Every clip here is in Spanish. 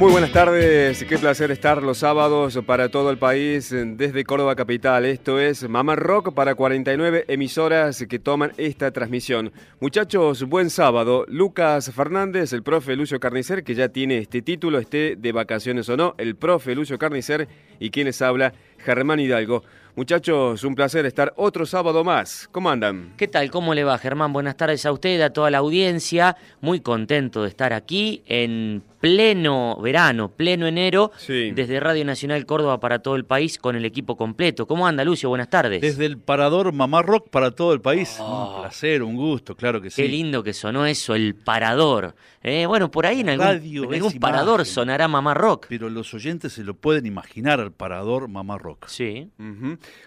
Muy buenas tardes, qué placer estar los sábados para todo el país desde Córdoba Capital. Esto es Mamá Rock para 49 emisoras que toman esta transmisión. Muchachos, buen sábado. Lucas Fernández, el profe Lucio Carnicer, que ya tiene este título, esté de vacaciones o no, el profe Lucio Carnicer y quien les habla, Germán Hidalgo. Muchachos, un placer estar otro sábado más. ¿Cómo andan? ¿Qué tal? ¿Cómo le va, Germán? Buenas tardes a usted, a toda la audiencia. Muy contento de estar aquí en pleno verano, pleno enero, desde Radio Nacional Córdoba para todo el país con el equipo completo. ¿Cómo anda, Lucio? Buenas tardes. Desde el parador Mamá Rock para todo el país. Oh. Un placer, un gusto, claro que sí. Qué lindo que sonó eso, el parador. Eh, bueno, por ahí en algún, parador sonará Mamá Rock. Pero los oyentes se lo pueden imaginar al parador Mamá Rock. Sí.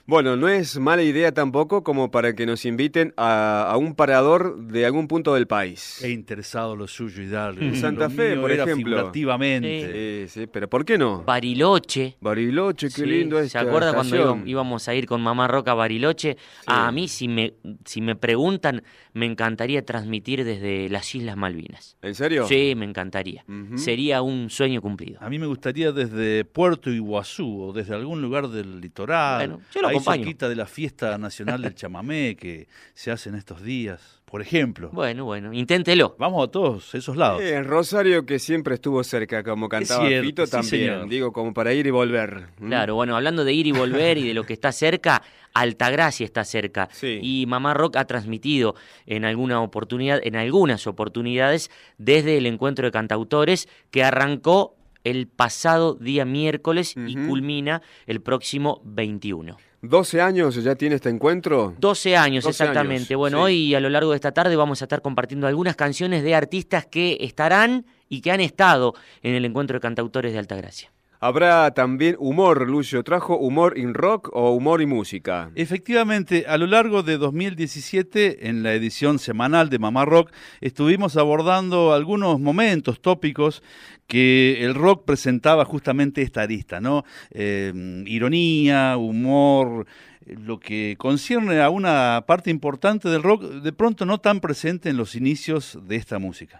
Bueno, no es mala idea tampoco como para que nos inviten a, un parador de algún punto del país. He interesado lo suyo, Hidalgo. En Santa Fe, por ejemplo. Figurativamente. Sí. sí, pero ¿por qué no? Bariloche. Bariloche, qué lindo es. ¿Se acuerda cuando íbamos a ir con Mamá Roca a Bariloche? A mí, si me, si me preguntan, me encantaría transmitir desde las Islas Malvinas. ¿En serio? Sí, me encantaría. Sería un sueño cumplido. A mí me gustaría desde Puerto Iguazú o desde algún lugar del litoral. Bueno, yo lo ahí cerquita de la fiesta nacional del chamamé que se hace en estos días por ejemplo. Bueno, bueno, inténtelo. Vamos a todos esos lados. en Rosario, que siempre estuvo cerca, como cantaba Fito, también. Digo, como para ir y volver. Claro, bueno, hablando de ir y volver y de lo que está cerca, Altagracia está cerca. Y Mamá Rock ha transmitido en alguna oportunidad, en algunas oportunidades, desde el encuentro de cantautores que arrancó el pasado día miércoles y culmina el próximo 21. ¿12 años ya tiene este encuentro? 12 años, exactamente. bueno, hoy a lo largo de esta tarde vamos a estar compartiendo algunas canciones de artistas que estarán y que han estado en el encuentro de cantautores de Altagracia. Habrá también humor, Lucio. ¿Trajo humor in rock o humor y música? Efectivamente, a lo largo de 2017, en la edición semanal de Mamá Rock, estuvimos abordando algunos momentos, tópicos que el rock presentaba justamente esta arista, ¿no? Eh, ironía, humor, lo que concierne a una parte importante del rock, de pronto no tan presente en los inicios de esta música.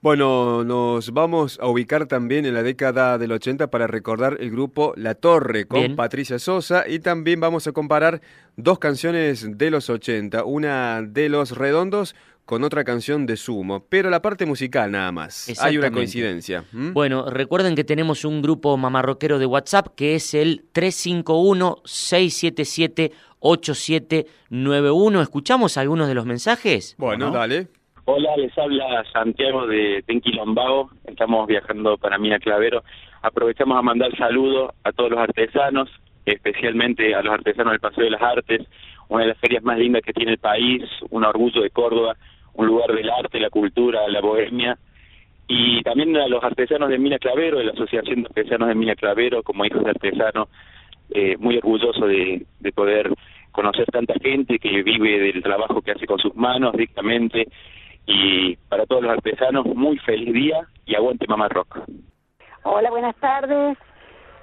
Bueno, nos vamos a ubicar también en la década del 80 para recordar el grupo La Torre con Patricia Sosa y también vamos a comparar dos canciones de los 80, una de Los Redondos con otra canción de Sumo, pero la parte musical nada más. Hay una coincidencia. Bueno, recuerden que tenemos un grupo mamarroquero de WhatsApp que es el 351-677-8791. ¿Escuchamos algunos de los mensajes? Bueno, dale. Hola, les habla Santiago de Tenquilombao. Estamos viajando para Mina Clavero. Aprovechamos a mandar saludos a todos los artesanos, especialmente a los artesanos del Paseo de las Artes, una de las ferias más lindas que tiene el país, un orgullo de Córdoba, un lugar del arte, la cultura, la bohemia, y también a los artesanos de Mina Clavero, de la Asociación de Artesanos de Mina Clavero, como hijos de artesanos, eh, muy orgulloso de, de poder conocer tanta gente que vive del trabajo que hace con sus manos directamente, y para todos los artesanos, muy feliz día y aguante Mamá Rock. Hola, buenas tardes.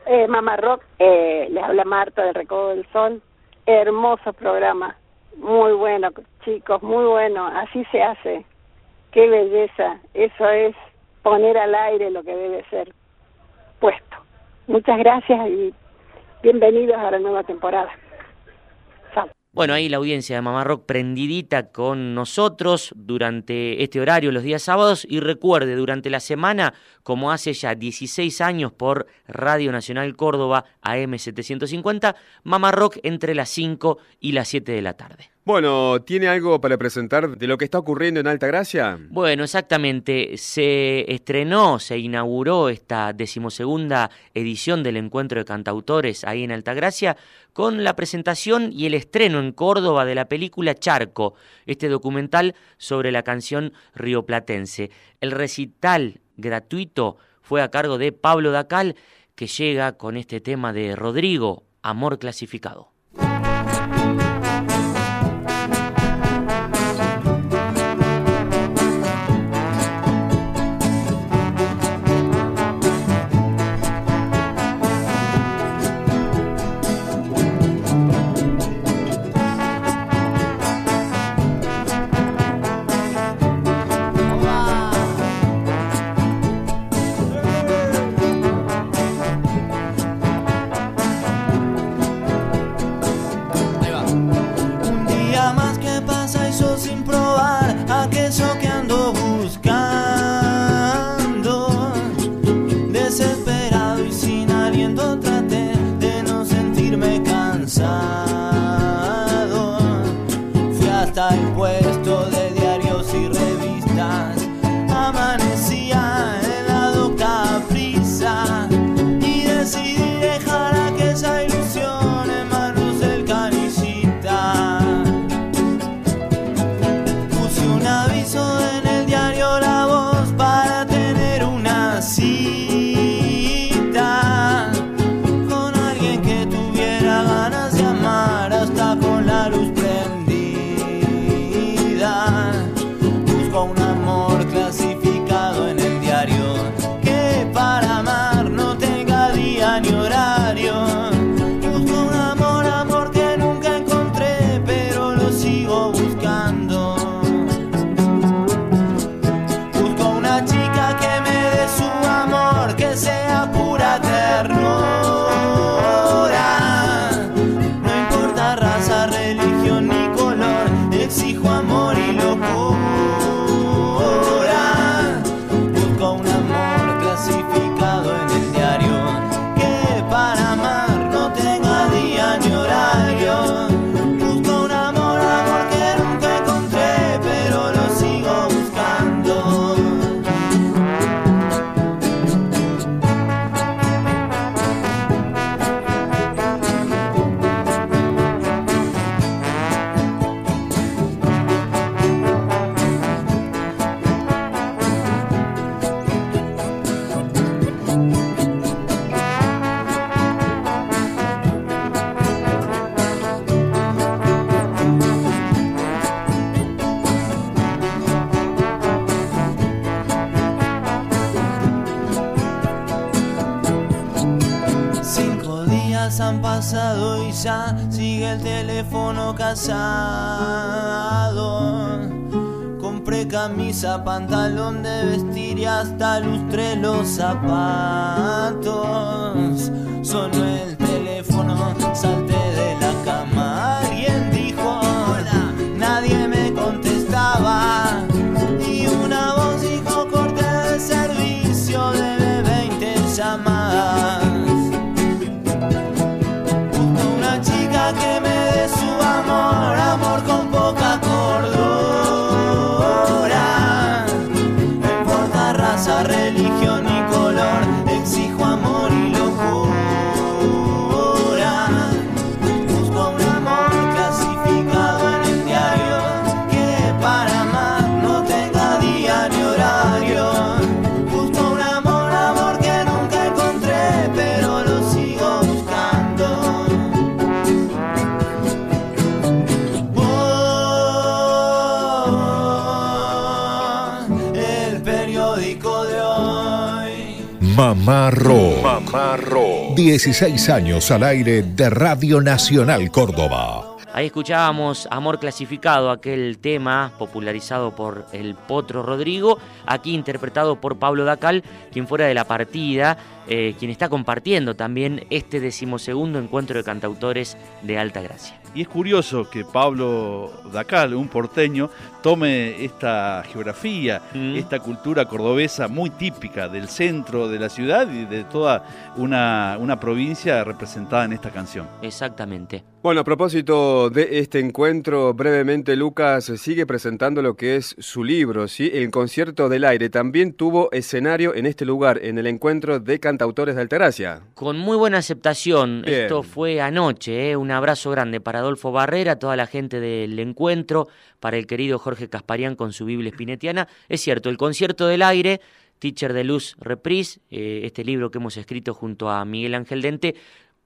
Eh, Mamá Rock, eh, les habla Marta del Recodo del Sol. Hermoso programa, muy bueno, chicos, muy bueno. Así se hace. Qué belleza. Eso es poner al aire lo que debe ser puesto. Muchas gracias y bienvenidos a la nueva temporada. Bueno, ahí la audiencia de Mamá Rock prendidita con nosotros durante este horario los días sábados y recuerde durante la semana, como hace ya 16 años por Radio Nacional Córdoba AM750, Mamá Rock entre las 5 y las 7 de la tarde. Bueno, ¿tiene algo para presentar de lo que está ocurriendo en Altagracia? Bueno, exactamente. Se estrenó, se inauguró esta decimosegunda edición del Encuentro de Cantautores ahí en Altagracia con la presentación y el estreno en Córdoba de la película Charco, este documental sobre la canción rioplatense. El recital gratuito fue a cargo de Pablo Dacal, que llega con este tema de Rodrigo, Amor Clasificado. Camisa, pantalón de vestir y hasta lustré los zapatos. Sonó el teléfono, salté Mamarro. Mamarro. 16 años al aire de Radio Nacional Córdoba. Ahí escuchábamos Amor Clasificado, aquel tema popularizado por el Potro Rodrigo, aquí interpretado por Pablo Dacal, quien fuera de la partida, eh, quien está compartiendo también este decimosegundo encuentro de cantautores de Alta Gracia. Y es curioso que Pablo Dacal, un porteño, tome esta geografía, mm. esta cultura cordobesa muy típica del centro de la ciudad y de toda una, una provincia representada en esta canción. Exactamente. Bueno, a propósito de este encuentro, brevemente Lucas sigue presentando lo que es su libro, ¿sí? El concierto del aire también tuvo escenario en este lugar, en el encuentro de cantautores de Altagracia. Con muy buena aceptación, esto fue anoche, ¿eh? un abrazo grande para Adolfo Barrera, toda la gente del encuentro, para el querido Jorge Casparián con su Biblia espinetiana. Es cierto, el concierto del aire Teacher de Luz Reprise, eh, este libro que hemos escrito junto a Miguel Ángel Dente,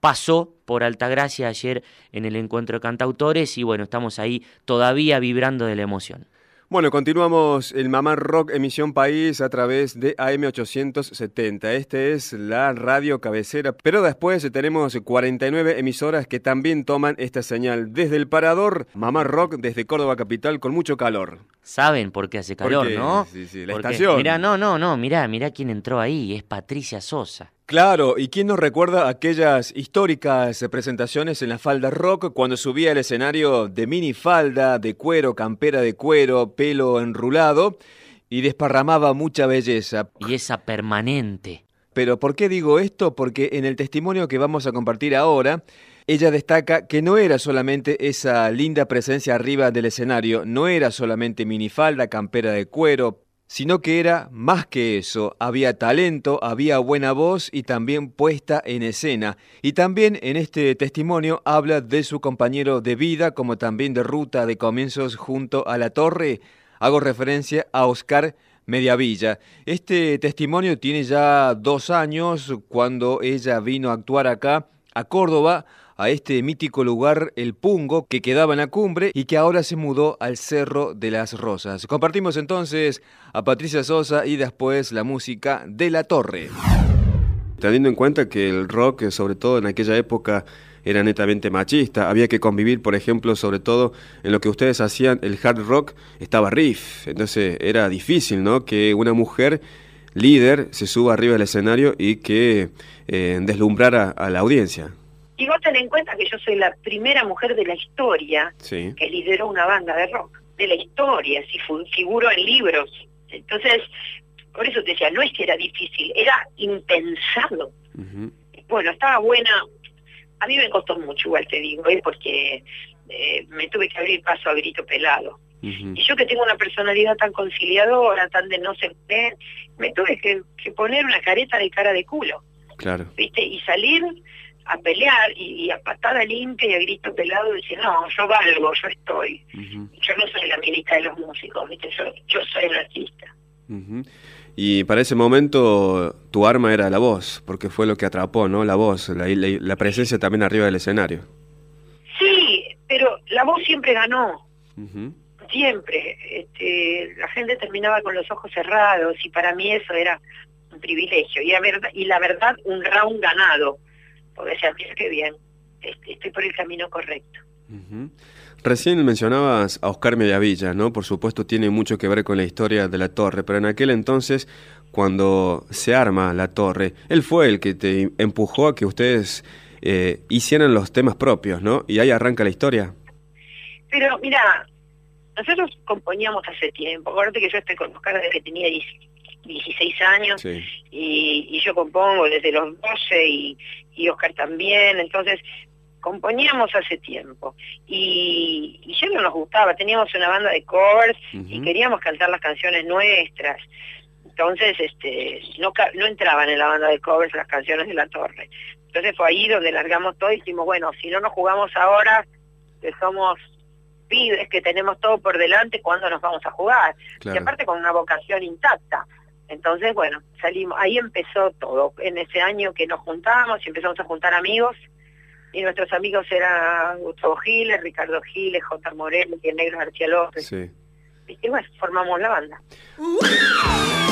pasó por Altagracia ayer en el encuentro de cantautores y bueno, estamos ahí todavía vibrando de la emoción. Bueno, continuamos el Mamá Rock Emisión País a través de AM870. Este es la radio cabecera, pero después tenemos 49 emisoras que también toman esta señal. Desde el parador, Mamá Rock desde Córdoba Capital con mucho calor. Saben por qué hace calor, ¿no? Sí, sí, la estación. Mira, no, no, no, mira, mira quién entró ahí, es Patricia Sosa. Claro, ¿y quién nos recuerda aquellas históricas presentaciones en la falda rock cuando subía al escenario de mini falda, de cuero, campera de cuero, pelo enrulado y desparramaba mucha belleza? Y esa permanente. Pero ¿por qué digo esto? Porque en el testimonio que vamos a compartir ahora, ella destaca que no era solamente esa linda presencia arriba del escenario, no era solamente minifalda, campera de cuero, sino que era más que eso, había talento, había buena voz y también puesta en escena. Y también en este testimonio habla de su compañero de vida, como también de ruta de comienzos junto a la torre. Hago referencia a Oscar Mediavilla. Este testimonio tiene ya dos años cuando ella vino a actuar acá, a Córdoba, a este mítico lugar, el Pungo, que quedaba en la cumbre y que ahora se mudó al Cerro de las Rosas. Compartimos entonces a Patricia Sosa y después la música de La Torre. Teniendo en cuenta que el rock, sobre todo en aquella época, era netamente machista. Había que convivir, por ejemplo, sobre todo en lo que ustedes hacían, el hard rock estaba riff. Entonces era difícil, ¿no? Que una mujer líder se suba arriba del escenario y que eh, deslumbrara a la audiencia. Y vos ten en cuenta que yo soy la primera mujer de la historia que lideró una banda de rock. De la historia, si figuro en libros. Entonces, por eso te decía, no es que era difícil, era impensado. Bueno, estaba buena. A mí me costó mucho, igual te digo, ¿eh? porque eh, me tuve que abrir paso a grito pelado. Y yo que tengo una personalidad tan conciliadora, tan de no ser me tuve que, que, poner una careta de cara de culo. Claro. ¿Viste? Y salir a pelear y, a patada limpia y a grito pelado decir, no, yo valgo, yo estoy. Yo no soy la milica de los músicos, ¿viste? Yo, yo soy el artista. Y para ese momento tu arma era la voz, porque fue lo que atrapó, ¿no? La voz, la, la, presencia también arriba del escenario. Sí, pero la voz siempre ganó. Siempre. Este, la gente terminaba con los ojos cerrados y para mí eso era un privilegio. Y la verdad, y la verdad un round ganado porque decía, mira qué bien, estoy por el camino correcto. Recién mencionabas a Oscar Mediavilla, ¿no? Por supuesto tiene mucho que ver con la historia de la torre, pero en aquel entonces, cuando se arma la torre, él fue el que te empujó a que ustedes eh, hicieran los temas propios, ¿no? Y ahí arranca la historia. Pero mira, nosotros componíamos hace tiempo, acuérdate que yo estoy con Oscar desde que tenía 16 años y, yo compongo desde los 12 y, y Oscar también, entonces componíamos hace tiempo y, ya no nos gustaba, teníamos una banda de covers y queríamos cantar las canciones nuestras. Entonces, este, no, no entraban en la banda de covers las canciones de la torre. Entonces fue ahí donde largamos todo y dijimos, bueno, si no nos jugamos ahora, que somos pibes, que tenemos todo por delante, ¿cuándo nos vamos a jugar? Y aparte con una vocación intacta. Entonces, bueno, salimos, ahí empezó todo. En ese año que nos juntamos y empezamos a juntar amigos, y nuestros amigos eran Gustavo Giles, Ricardo Giles, J. Moreno y el Negro García López. Sí. Y bueno, formamos la banda.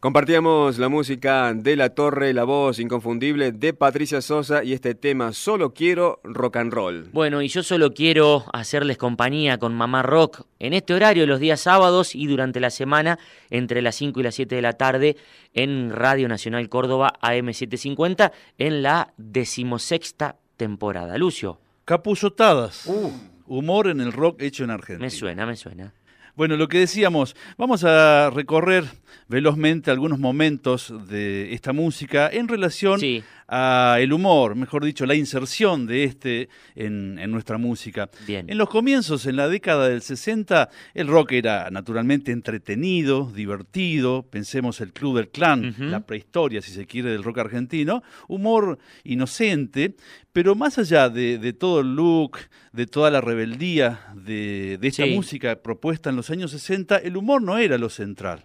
Compartíamos la música de La Torre, la voz inconfundible de Patricia Sosa y este tema Solo quiero rock and roll. Bueno, y yo solo quiero hacerles compañía con Mamá Rock en este horario los días sábados y durante la semana entre las 5 y las 7 de la tarde en Radio Nacional Córdoba AM750 en la decimosexta temporada. Lucio. Capuzotadas. Uh. Humor en el rock hecho en Argentina. Me suena, me suena. Bueno, lo que decíamos, vamos a recorrer velozmente algunos momentos de esta música en relación a el humor, mejor dicho, la inserción de este en, nuestra música. Bien. En los comienzos, en la década del 60, el rock era naturalmente entretenido, divertido, pensemos el Club del Clan, la prehistoria, si se quiere, del rock argentino, humor inocente, pero más allá de, todo el look, de toda la rebeldía de, esta música propuesta en los años 60, el humor no era lo central.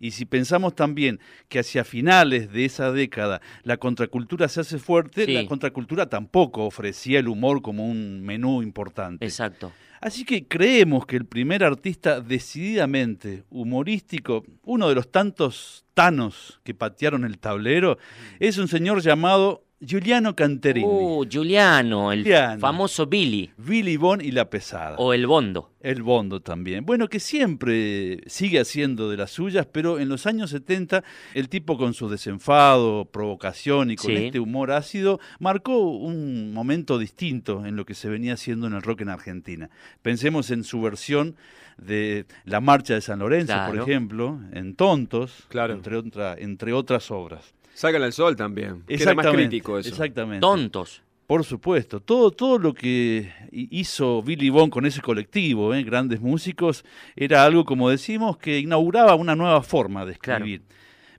Y si pensamos también que hacia finales de esa década la contracultura se hace fuerte, la contracultura tampoco ofrecía el humor como un menú importante. Exacto. Así que creemos que el primer artista decididamente humorístico, uno de los tantos tanos que patearon el tablero, es un señor llamado Giuliano Canterini. Uh, Giuliano, el famoso Billy. Billy Bond y la pesada. O el Bondo. El Bondo también. Bueno, que siempre sigue haciendo de las suyas, pero en los años 70 el tipo con su desenfado, provocación y con este humor ácido marcó un momento distinto en lo que se venía haciendo en el rock en Argentina. Pensemos en su versión de la Marcha de San Lorenzo, por ejemplo, en Tontos, claro. entre, entre otras obras. Sacan al sol también. Era más crítico eso. Exactamente. Tontos. Por supuesto, todo, todo lo que hizo Billy Bond con ese colectivo, ¿eh? grandes músicos, era algo, como decimos, que inauguraba una nueva forma de escribir.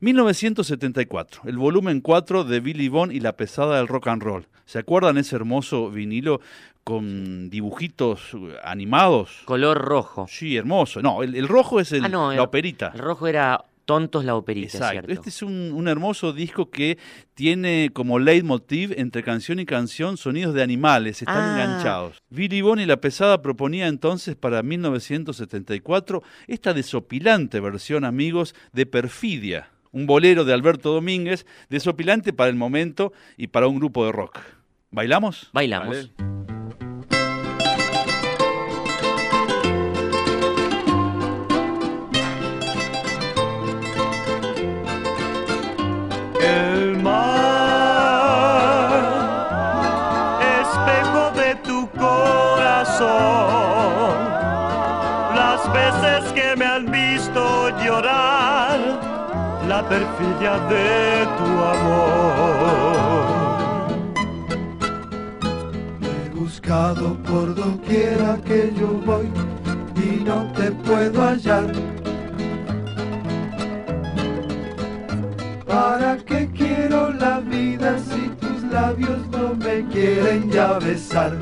1974, el volumen 4 de Billy Bond y la pesada del rock and roll. ¿Se acuerdan ese hermoso vinilo con dibujitos animados? Color rojo. Sí, hermoso. No, el, rojo es el, ah, la operita. El rojo era Tontos la operita, Exacto. Este es un, hermoso disco que tiene como leitmotiv entre canción y canción sonidos de animales, están ah. enganchados. Billy Bond y La Pesada proponía entonces para 1974 esta desopilante versión, amigos, de Perfidia, un bolero de Alberto Domínguez, desopilante para el momento y para un grupo de rock. ¿Bailamos? Bailamos. De tu amor. He buscado por doquiera que yo voy y no te puedo hallar. ¿Para qué quiero la vida si tus labios no me quieren ya besar?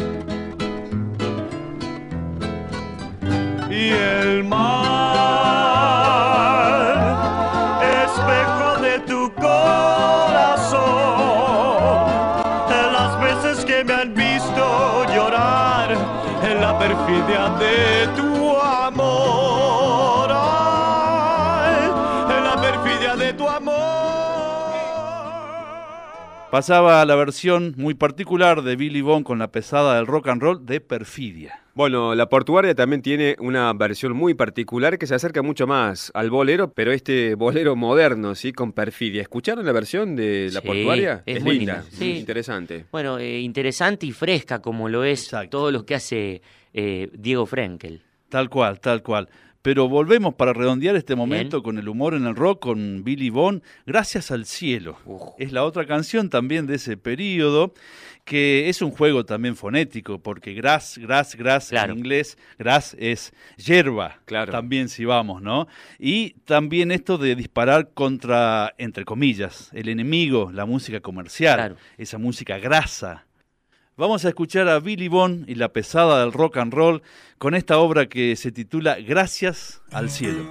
Pasaba la versión muy particular de Billy Bond con la pesada del rock and roll de Perfidia. Bueno, la portuaria también tiene una versión muy particular que se acerca mucho más al bolero, pero este bolero moderno, ¿sí? Con perfidia. ¿Escucharon la versión de la portuaria? Es, muy linda, Sí. interesante. Bueno, eh, interesante y fresca como lo es todo lo que hace eh, Diego Frenkel. Tal cual, tal cual. Pero volvemos para redondear este momento con el humor en el rock, con Billy Bond, Gracias al Cielo. Es la otra canción también de ese periodo que es un juego también fonético, porque grass, grass, grass en inglés, grass es hierba, claro. también si vamos, ¿no? Y también esto de disparar contra, entre comillas, el enemigo, la música comercial, esa música grasa. Vamos a escuchar a Billy Bond y la pesada del rock and roll con esta obra que se titula Gracias al cielo.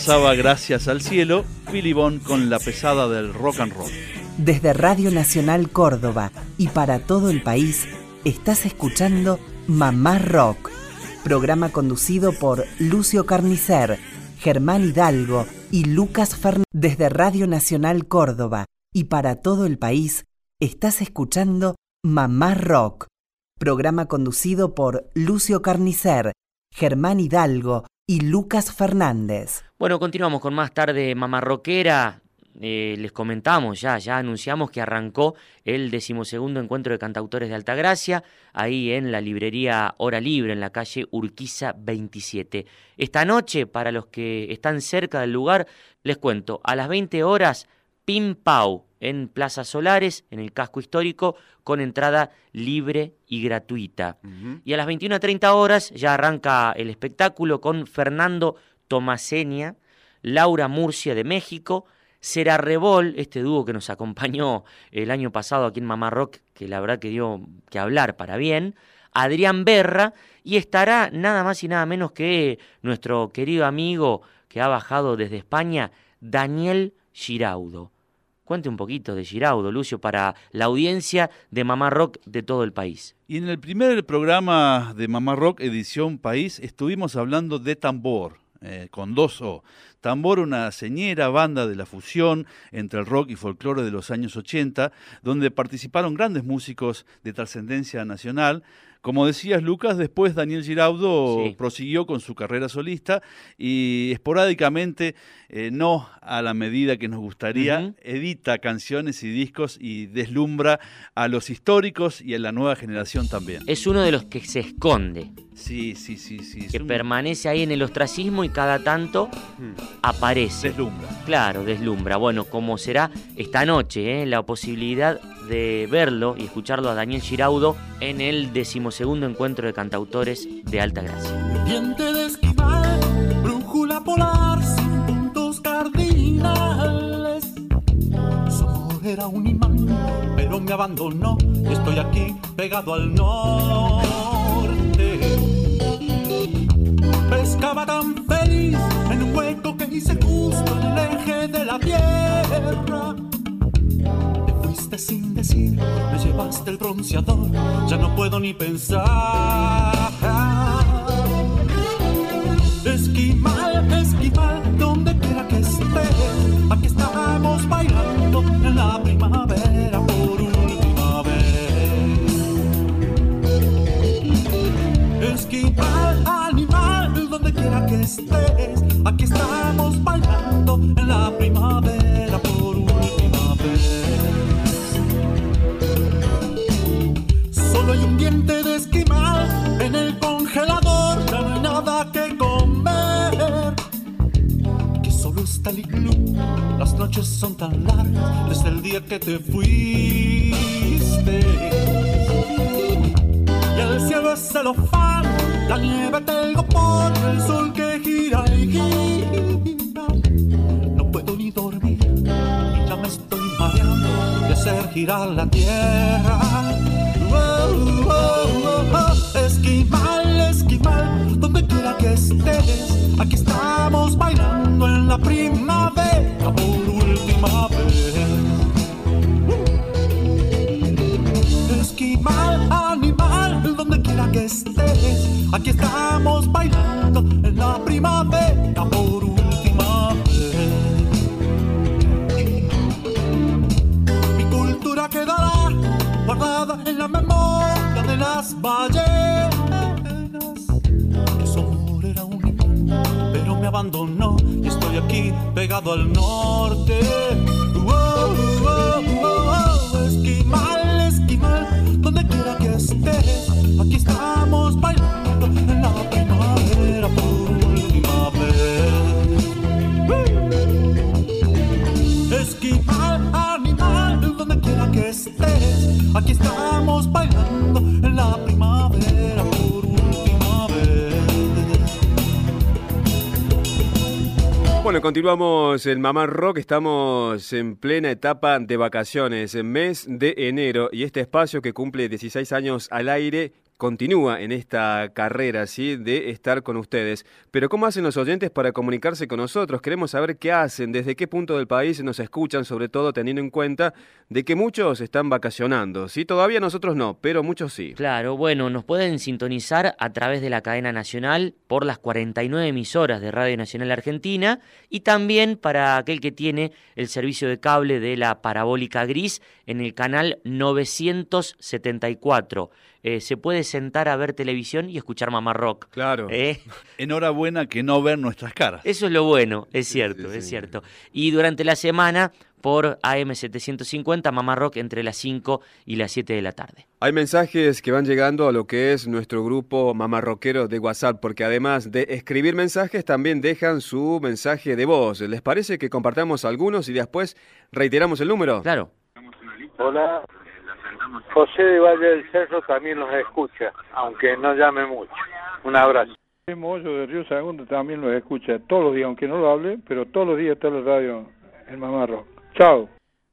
Pasaba Gracias al Cielo, Billy con la pesada del rock and roll. Desde Radio Nacional Córdoba y para todo el país, estás escuchando Mamá Rock, programa conducido por Lucio Carnicer, Germán Hidalgo y Lucas Fernández. Desde Radio Nacional Córdoba y para todo el país, estás escuchando Mamá Rock, programa conducido por Lucio Carnicer, Germán Hidalgo y Lucas Fernández. Bueno, continuamos con más tarde Mamá Rockera. Eh, les comentamos ya, ya anunciamos que arrancó el decimosegundo encuentro de cantautores de Altagracia, ahí en la librería Hora Libre, en la calle Urquiza 27. Esta noche, para los que están cerca del lugar, les cuento, a las 20 horas, Pim Pau, en Plaza Solares, en el casco histórico, con entrada libre y gratuita. Y a las 21.30 horas ya arranca el espectáculo con Fernando Tomasenia, Laura Murcia de México, Será Rebol, este dúo que nos acompañó el año pasado aquí en Mamá Rock, que la verdad que dio que hablar para bien, Adrián Berra, y estará nada más y nada menos que nuestro querido amigo que ha bajado desde España, Daniel Giraudo. Cuente un poquito de Giraudo, Lucio, para la audiencia de Mamá Rock de todo el país. Y en el primer programa de Mamá Rock Edición País estuvimos hablando de tambor, eh, con dos O. Tambor, una señera banda de la fusión entre el rock y folclore de los años 80, donde participaron grandes músicos de trascendencia nacional, como decías, Lucas, después Daniel Giraudo prosiguió con su carrera solista y esporádicamente, eh, no a la medida que nos gustaría, edita canciones y discos y deslumbra a los históricos y a la nueva generación también. Es uno de los que se esconde. Sí, sí, sí, sí. Que permanece ahí en el ostracismo y cada tanto hmm. aparece. Deslumbra. Claro, deslumbra. Bueno, como será esta noche, ¿eh? la posibilidad de verlo y escucharlo a Daniel Giraudo en el decimosegundo encuentro de cantautores de Alta Gracia. Diente de esquimal, brújula polar, sin puntos cardinales. Su era un imán, pero me abandonó. Estoy aquí pegado al norte. Pescaba tan feliz en un hueco que hice justo en el eje de la tierra sin decir, me llevaste el bronceador, ya no puedo ni pensar. Esquimal, esquimal, donde quiera que estés, aquí estamos bailando en la primavera por última vez. Esquimal, animal, donde quiera que estés, aquí estamos bailando en la primavera en el congelador, ya no hay nada que comer. Que solo está el iglú, las noches son tan largas desde el día que te fuiste. Y el cielo es celofán, la nieve tengo por el sol que gira y gira. No puedo ni dormir, ya me estoy mareando de hacer girar la tierra esquimal, esquimal, donde quiera que estés, aquí estamos bailando en la primavera por última vez. Esquimal, animal, donde quiera que estés, aquí estamos bailando en la primavera por última vez. Mi cultura quedará guardada en la memoria de las ballenas. Y estoy aquí pegado al norte. Bueno, continuamos en Mamá Rock, estamos en plena etapa de vacaciones, mes de enero, y este espacio que cumple 16 años al aire continúa en esta carrera, ¿sí? De estar con ustedes. Pero ¿cómo hacen los oyentes para comunicarse con nosotros? Queremos saber qué hacen, desde qué punto del país nos escuchan, sobre todo teniendo en cuenta de que muchos están vacacionando, ¿sí? Todavía nosotros no, pero muchos sí. Claro, bueno, nos pueden sintonizar a través de la cadena nacional por las 49 emisoras de Radio Nacional Argentina y también para aquel que tiene el servicio de cable de la parabólica gris en el canal 974. Eh, se puede sentar a ver televisión y escuchar Mamá Rock. Claro. ¿Eh? Enhorabuena que no ver nuestras caras. Eso es lo bueno, es cierto, es cierto. Y durante la semana por AM750 Mamá Rock entre las 5 y las 7 de la tarde. Hay mensajes que van llegando a lo que es nuestro grupo mamarroquero de WhatsApp, porque además de escribir mensajes, también dejan su mensaje de voz. ¿Les parece que compartamos algunos y después reiteramos el número? Claro. Hola, José de Valle del Cerro también los escucha, aunque no llame mucho. Un abrazo. Moyo de Río Segundo también los escucha todos los días, aunque no lo hable, pero todos los días está en la radio en Mamá Rock. Chao.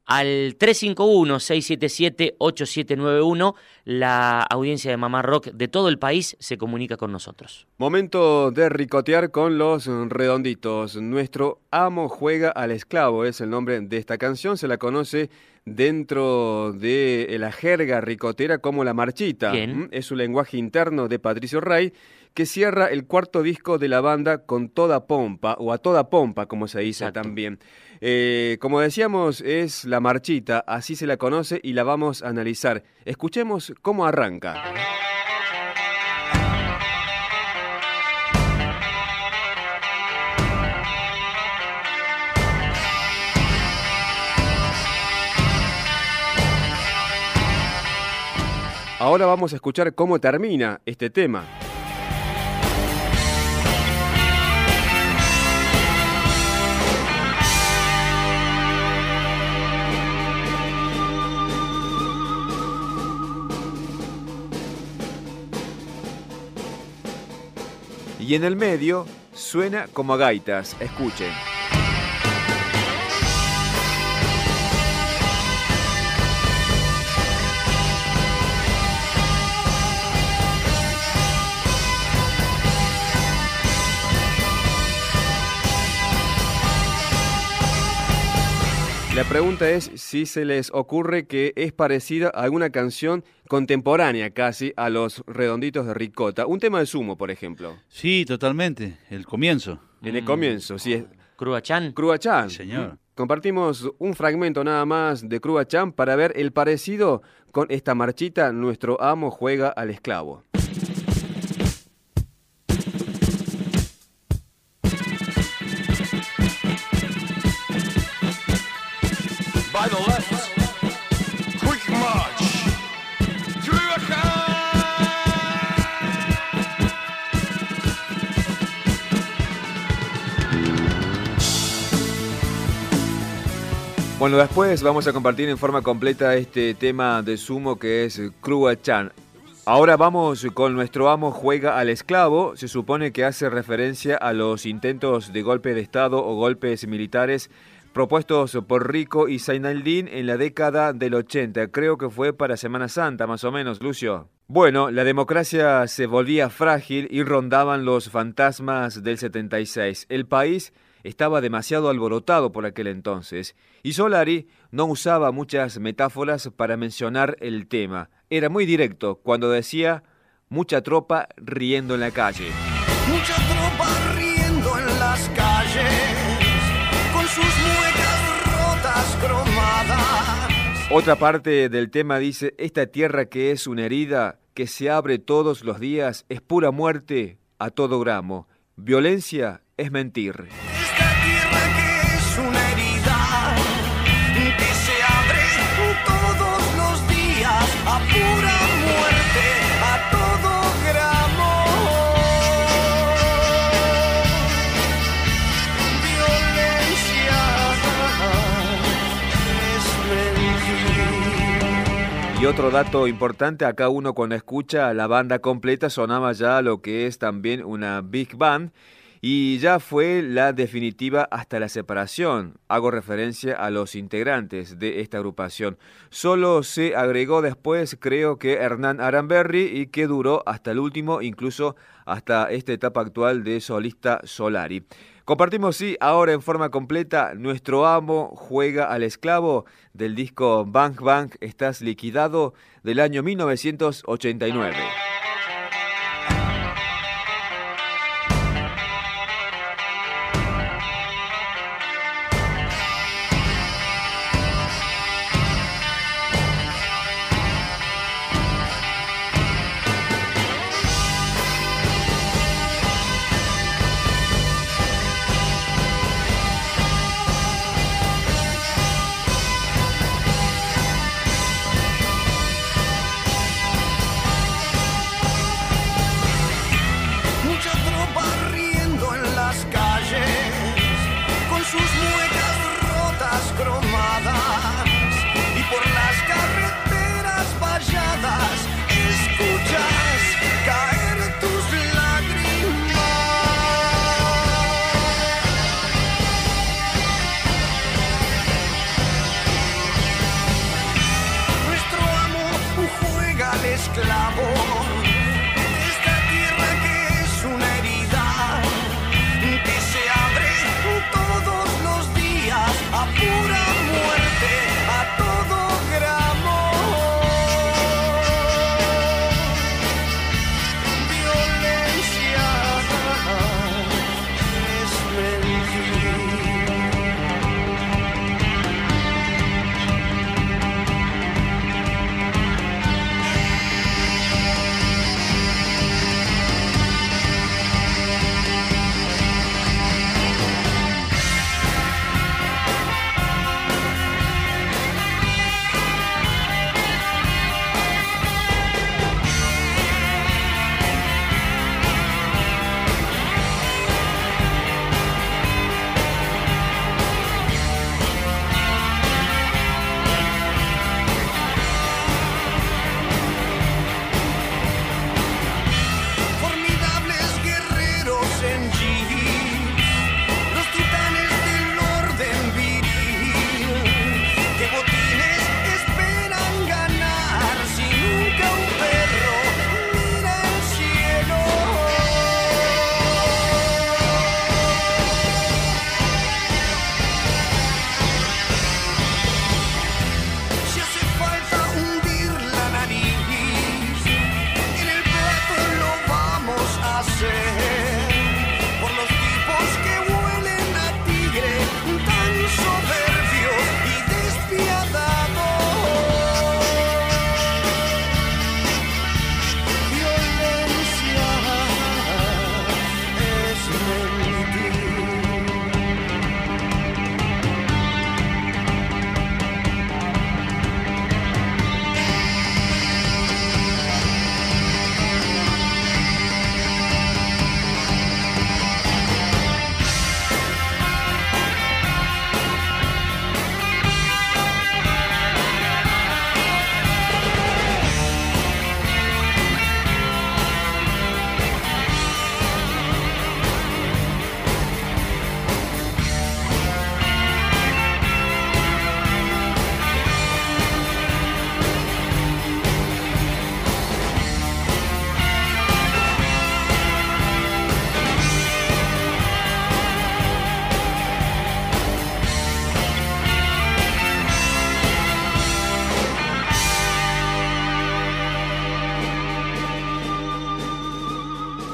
Al 351-677-8791, la audiencia de Mamá Rock de todo el país se comunica con nosotros. Momento de ricotear con los redonditos. Nuestro amo juega al esclavo, es el nombre de esta canción. Se la conoce dentro de la jerga ricotera como la marchita. ¿Mm? Es un lenguaje interno de Patricio Rey que cierra el cuarto disco de la banda con toda pompa, o a toda pompa, como se dice también. Eh, como decíamos, es la marchita, así se la conoce y la vamos a analizar. Escuchemos cómo arranca. Ahora vamos a escuchar cómo termina este tema. Y en el medio suena como a gaitas. Escuchen. La pregunta es si se les ocurre que es parecida a alguna canción contemporánea casi a los redonditos de Ricota. Un tema de sumo, por ejemplo. Sí, totalmente. El comienzo. En el comienzo, sí. Cruachan. Cruachan. señor. Compartimos un fragmento nada más de Cruachan para ver el parecido con esta marchita Nuestro amo juega al esclavo. Bueno, después vamos a compartir en forma completa este tema de sumo que es Crua Chan. Ahora vamos con nuestro amo juega al esclavo. Se supone que hace referencia a los intentos de golpe de Estado o golpes militares propuestos por Rico y Zainaldín en la década del 80. Creo que fue para Semana Santa, más o menos, Lucio. Bueno, la democracia se volvía frágil y rondaban los fantasmas del 76. El país estaba demasiado alborotado por aquel entonces, y Solari no usaba muchas metáforas para mencionar el tema. Era muy directo cuando decía mucha tropa riendo en la calle. Mucha tropa riendo en las calles, con sus muecas rotas cromadas. Otra parte del tema dice, esta tierra que es una herida que se abre todos los días es pura muerte a todo gramo, violencia es mentir. Otro dato importante, acá uno cuando escucha la banda completa sonaba ya lo que es también una big band y ya fue la definitiva hasta la separación. Hago referencia a los integrantes de esta agrupación. Solo se agregó después, creo que Hernán Aramberri, y que duró hasta el último, incluso hasta esta etapa actual de solista Solari. Compartimos, sí, ahora en forma completa, Nuestro amo juega al esclavo del disco Bank Bank, Estás liquidado del año 1989.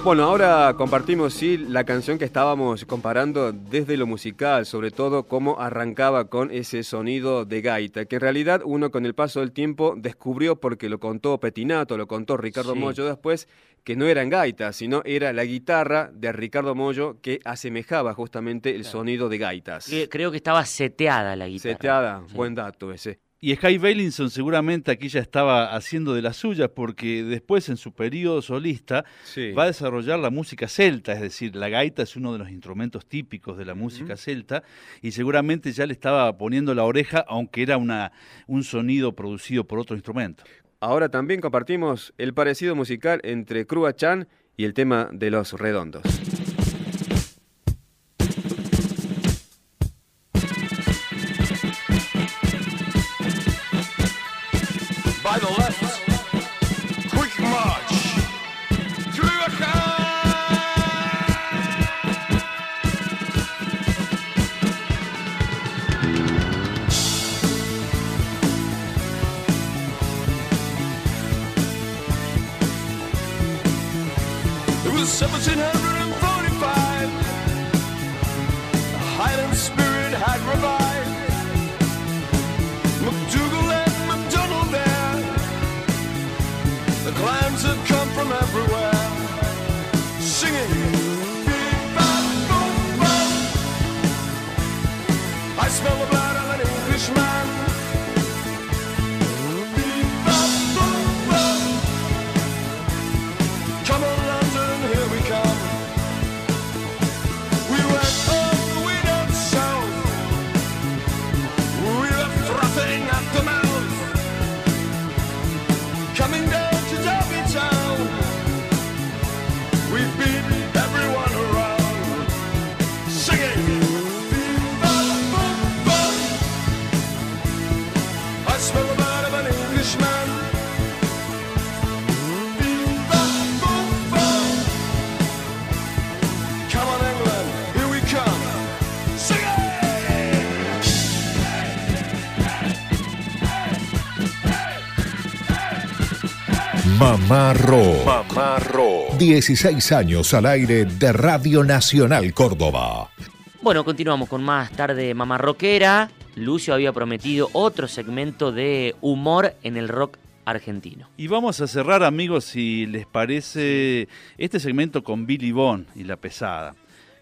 Bueno, ahora compartimos sí la canción que estábamos comparando desde lo musical, sobre todo cómo arrancaba con ese sonido de gaita, que en realidad uno con el paso del tiempo descubrió porque lo contó Petinato, lo contó Ricardo Mollo después, que no eran gaitas, sino era la guitarra de Ricardo Mollo que asemejaba justamente el sonido de gaitas. Creo que estaba seteada la guitarra. Seteada, buen dato ese. Y Sky Bellinson seguramente aquí ya estaba haciendo de las suyas porque después en su periodo solista va a desarrollar la música celta, es decir, la gaita es uno de los instrumentos típicos de la música celta y seguramente ya le estaba poniendo la oreja aunque era una, un sonido producido por otro instrumento. Ahora también compartimos el parecido musical entre Crua Chan y el tema de los redondos. 1700. Mamá Rock. Mamá Rock. 16 años al aire de Radio Nacional Córdoba. Bueno, continuamos con más tarde Mamá Rockera. Lucio había prometido otro segmento de humor en el rock argentino. Y vamos a cerrar, amigos, si les parece, este segmento con Billy Bond y La Pesada.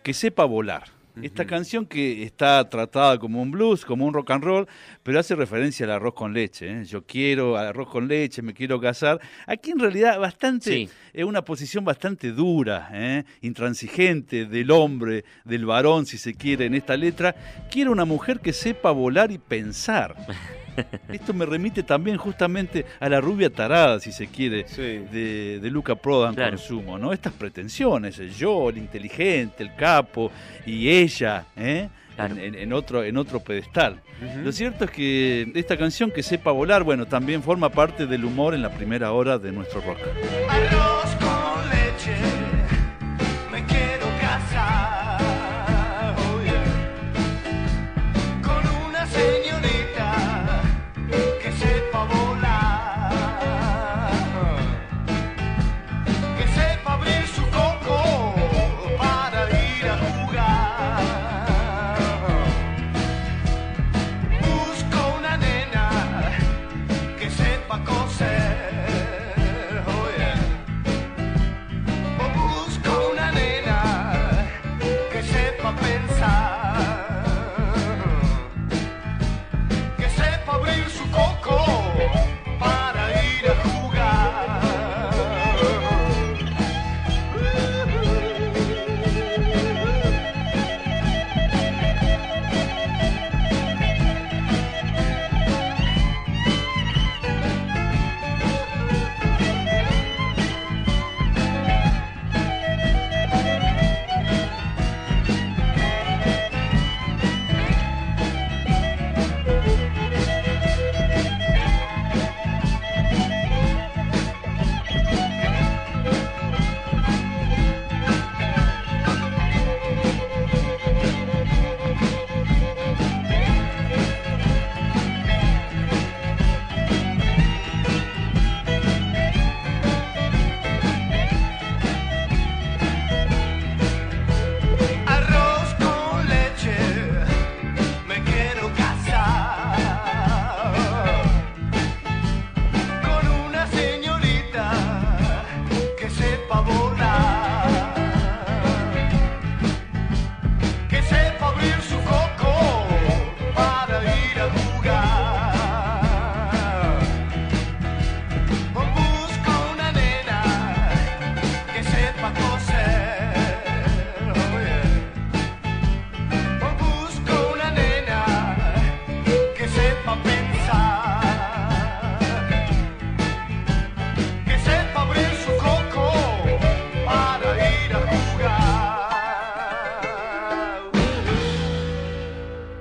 Que sepa volar. Esta canción que está tratada como un blues, como un rock and roll, pero hace referencia al arroz con leche. ¿eh? Yo quiero arroz con leche, me quiero casar. Aquí en realidad bastante, es una posición bastante dura, ¿eh? intransigente del hombre, del varón, si se quiere, en esta letra. Quiero una mujer que sepa volar y pensar. Esto me remite también justamente a la rubia tarada, si se quiere, de, de Luca Prodan Consumo, ¿no? Estas pretensiones, el yo, el inteligente, el capo y ella, ¿eh? En, en- en otro, en otro pedestal. Lo cierto es que esta canción que sepa volar, bueno, también forma parte del humor en la primera hora de nuestro rock. Arroz con leche,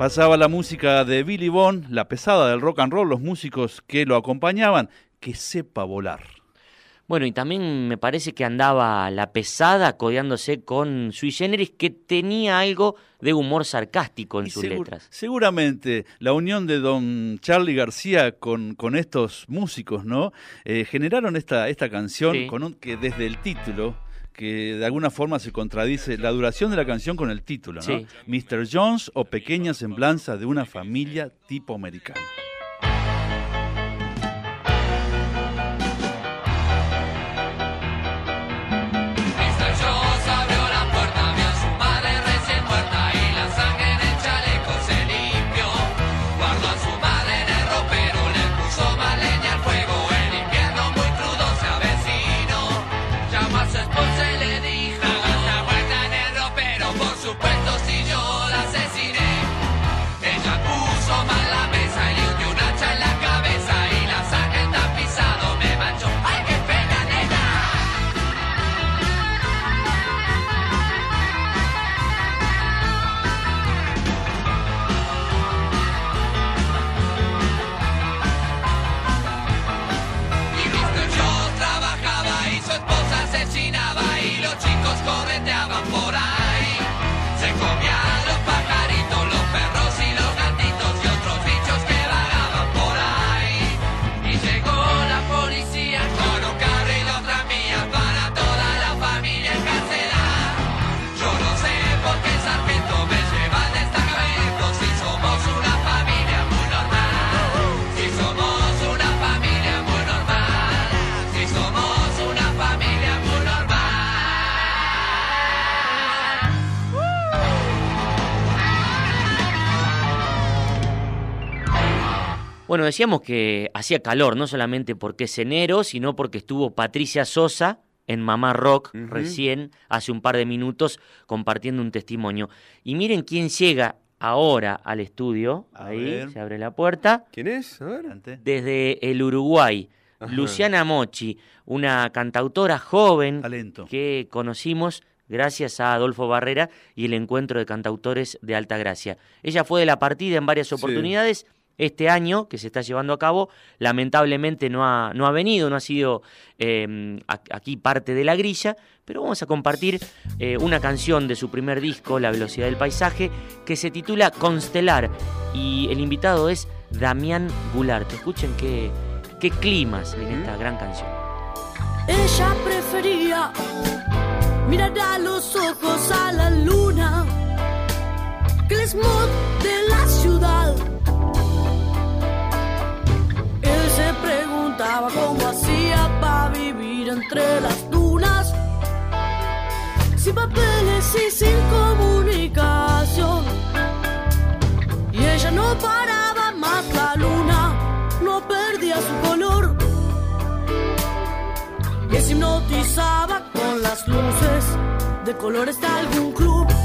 Pasaba la música de Billy Bond, la pesada del rock and roll, los músicos que lo acompañaban, que sepa volar. Bueno, y también me parece que andaba la pesada codeándose con Sui Generis, que tenía algo de humor sarcástico en Y sus segur- letras. Seguramente la unión de don Charlie García con, con estos músicos, ¿no? Eh, generaron esta, esta canción Sí. con un- que desde el título, que de alguna forma se contradice la duración de la canción con el título, ¿no? Sí. Mr. Jones o Pequeña Semblanza de una familia tipo americano. Bueno, decíamos que hacía calor, no solamente porque es enero, sino porque estuvo Patricia Sosa en Mamá Rock recién, hace un par de minutos, compartiendo un testimonio. Y miren quién llega ahora al estudio. Ahí ver. se abre la puerta. ¿Quién es? A ver. Desde el Uruguay. Ajá. Luciana Mochi, una cantautora joven que conocimos gracias a Adolfo Barrera y el encuentro de cantautores de Alta Gracia. Ella fue de la partida en varias oportunidades. Este año que se está llevando a cabo, lamentablemente no ha, no ha venido, no ha sido eh, a- aquí parte de la grilla, pero vamos a compartir eh, una canción de su primer disco, La velocidad del paisaje, que se titula Constelar y el invitado es Damián Goulart. Escuchen qué, qué climas en esta gran canción. Ella prefería mirar a los ojos a la luna que el smog de la ciudad. Preguntaba cómo hacía para vivir entre las dunas, sin papeles y sin comunicación. Y ella no paraba más la luna, no perdía su color. Y se hipnotizaba con las luces de colores de algún club.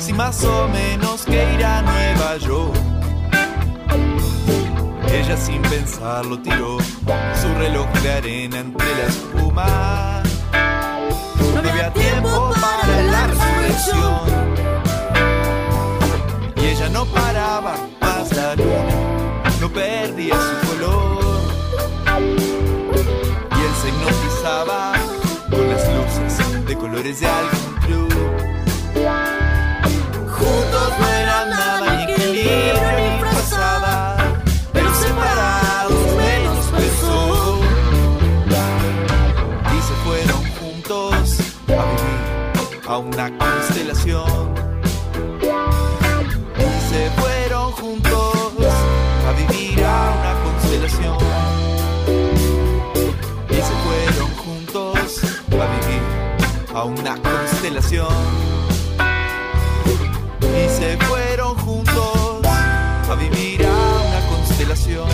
si más o menos que ir a Nueva York. Ella sin pensarlo tiró su reloj de arena entre la espuma. No había tiempo para la resurrección. Y ella no paraba más la luna, no perdía su color. Y él se hipnotizaba con las luces de colores de algo eran nada, ni equilibrio ni frazada, pero separados menos peso. Y se fueron juntos a vivir a una constelación. Y se fueron juntos a vivir a una constelación. Y se fueron juntos a vivir a una constelación. Y se fueron juntos a vivir a una constelación.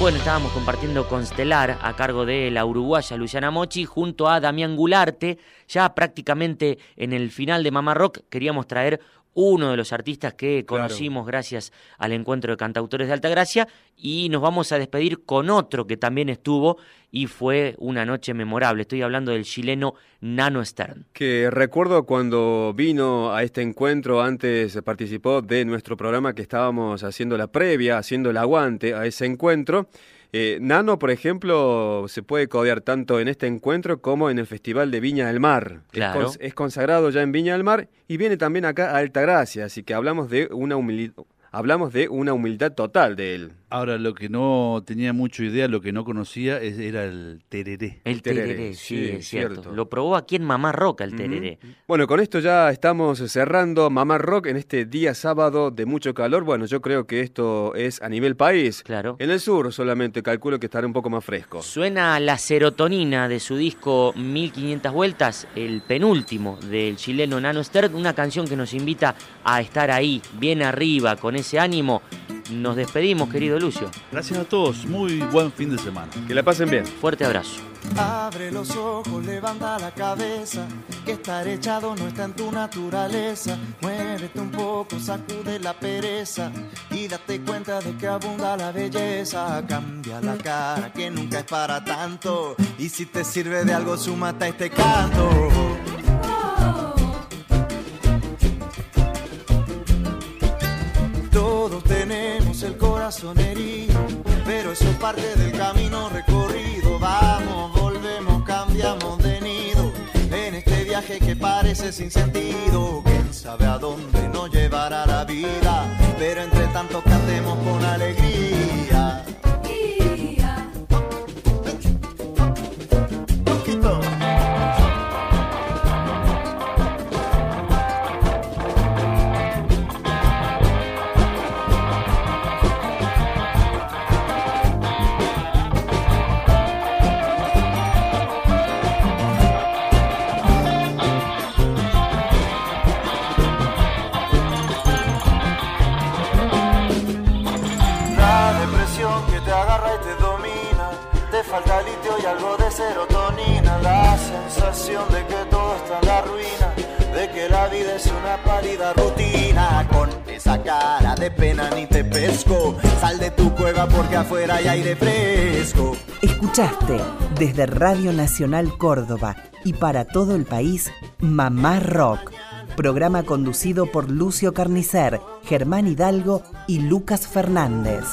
Bueno, estábamos compartiendo Constelar a cargo de la uruguaya Luciana Mochi junto a Damián Gularte. Ya prácticamente en el final de Mamá Rock queríamos traer uno de los artistas que Claro. conocimos gracias al encuentro de cantautores de Altagracia y nos vamos a despedir con otro que también estuvo y fue una noche memorable. Estoy hablando del chileno Nano Stern. Que recuerdo cuando vino a este encuentro, antes participó de nuestro programa que estábamos haciendo la previa, haciendo el aguante a ese encuentro. Eh, Nano, por ejemplo, se puede codear tanto en este encuentro como en el Festival de Viña del Mar. Es Claro. Es, consagrado ya en Viña del Mar y viene también acá a Altagracia, así que hablamos de una humildad, hablamos de una humildad total de él. Ahora, lo que no tenía mucho idea, lo que no conocía, es- era el tereré. El tereré, sí, es cierto. Lo probó aquí en Mamá Roca el tereré. Bueno, con esto ya estamos cerrando Mamá Rock en este día sábado de mucho calor. Bueno, yo creo que esto es a nivel país. Claro. En el sur solamente calculo que estará un poco más fresco. Suena la serotonina de su disco 1500 vueltas, el penúltimo del chileno Nano Stern, una canción que nos invita a estar ahí, bien arriba, con ese ánimo. Nos despedimos, querido Lucio. Gracias a todos, muy buen fin de semana. Que la pasen bien. Fuerte abrazo. Abre los ojos, levanta la cabeza, que estar echado no está en tu naturaleza. Muévete un poco, sacude la pereza y date cuenta de que abunda la belleza. Cambia la cara, que nunca es para tanto. Y si te sirve de algo, súmate a este canto. Pero eso es parte del camino recorrido. Vamos, volvemos, cambiamos de nido. En este viaje que parece sin sentido, quién sabe a dónde nos llevará la vida. Pero entre tanto cantemos con alegría. Sensación de que todo está en la ruina, de que la vida es una pálida rutina, con esa cara de pena ni te pesco, sal de tu cueva porque afuera hay aire fresco. Escuchaste desde Radio Nacional Córdoba y para todo el país Mamá Rock, programa conducido por Lucio Carnicer, Germán Hidalgo y Lucas Fernández.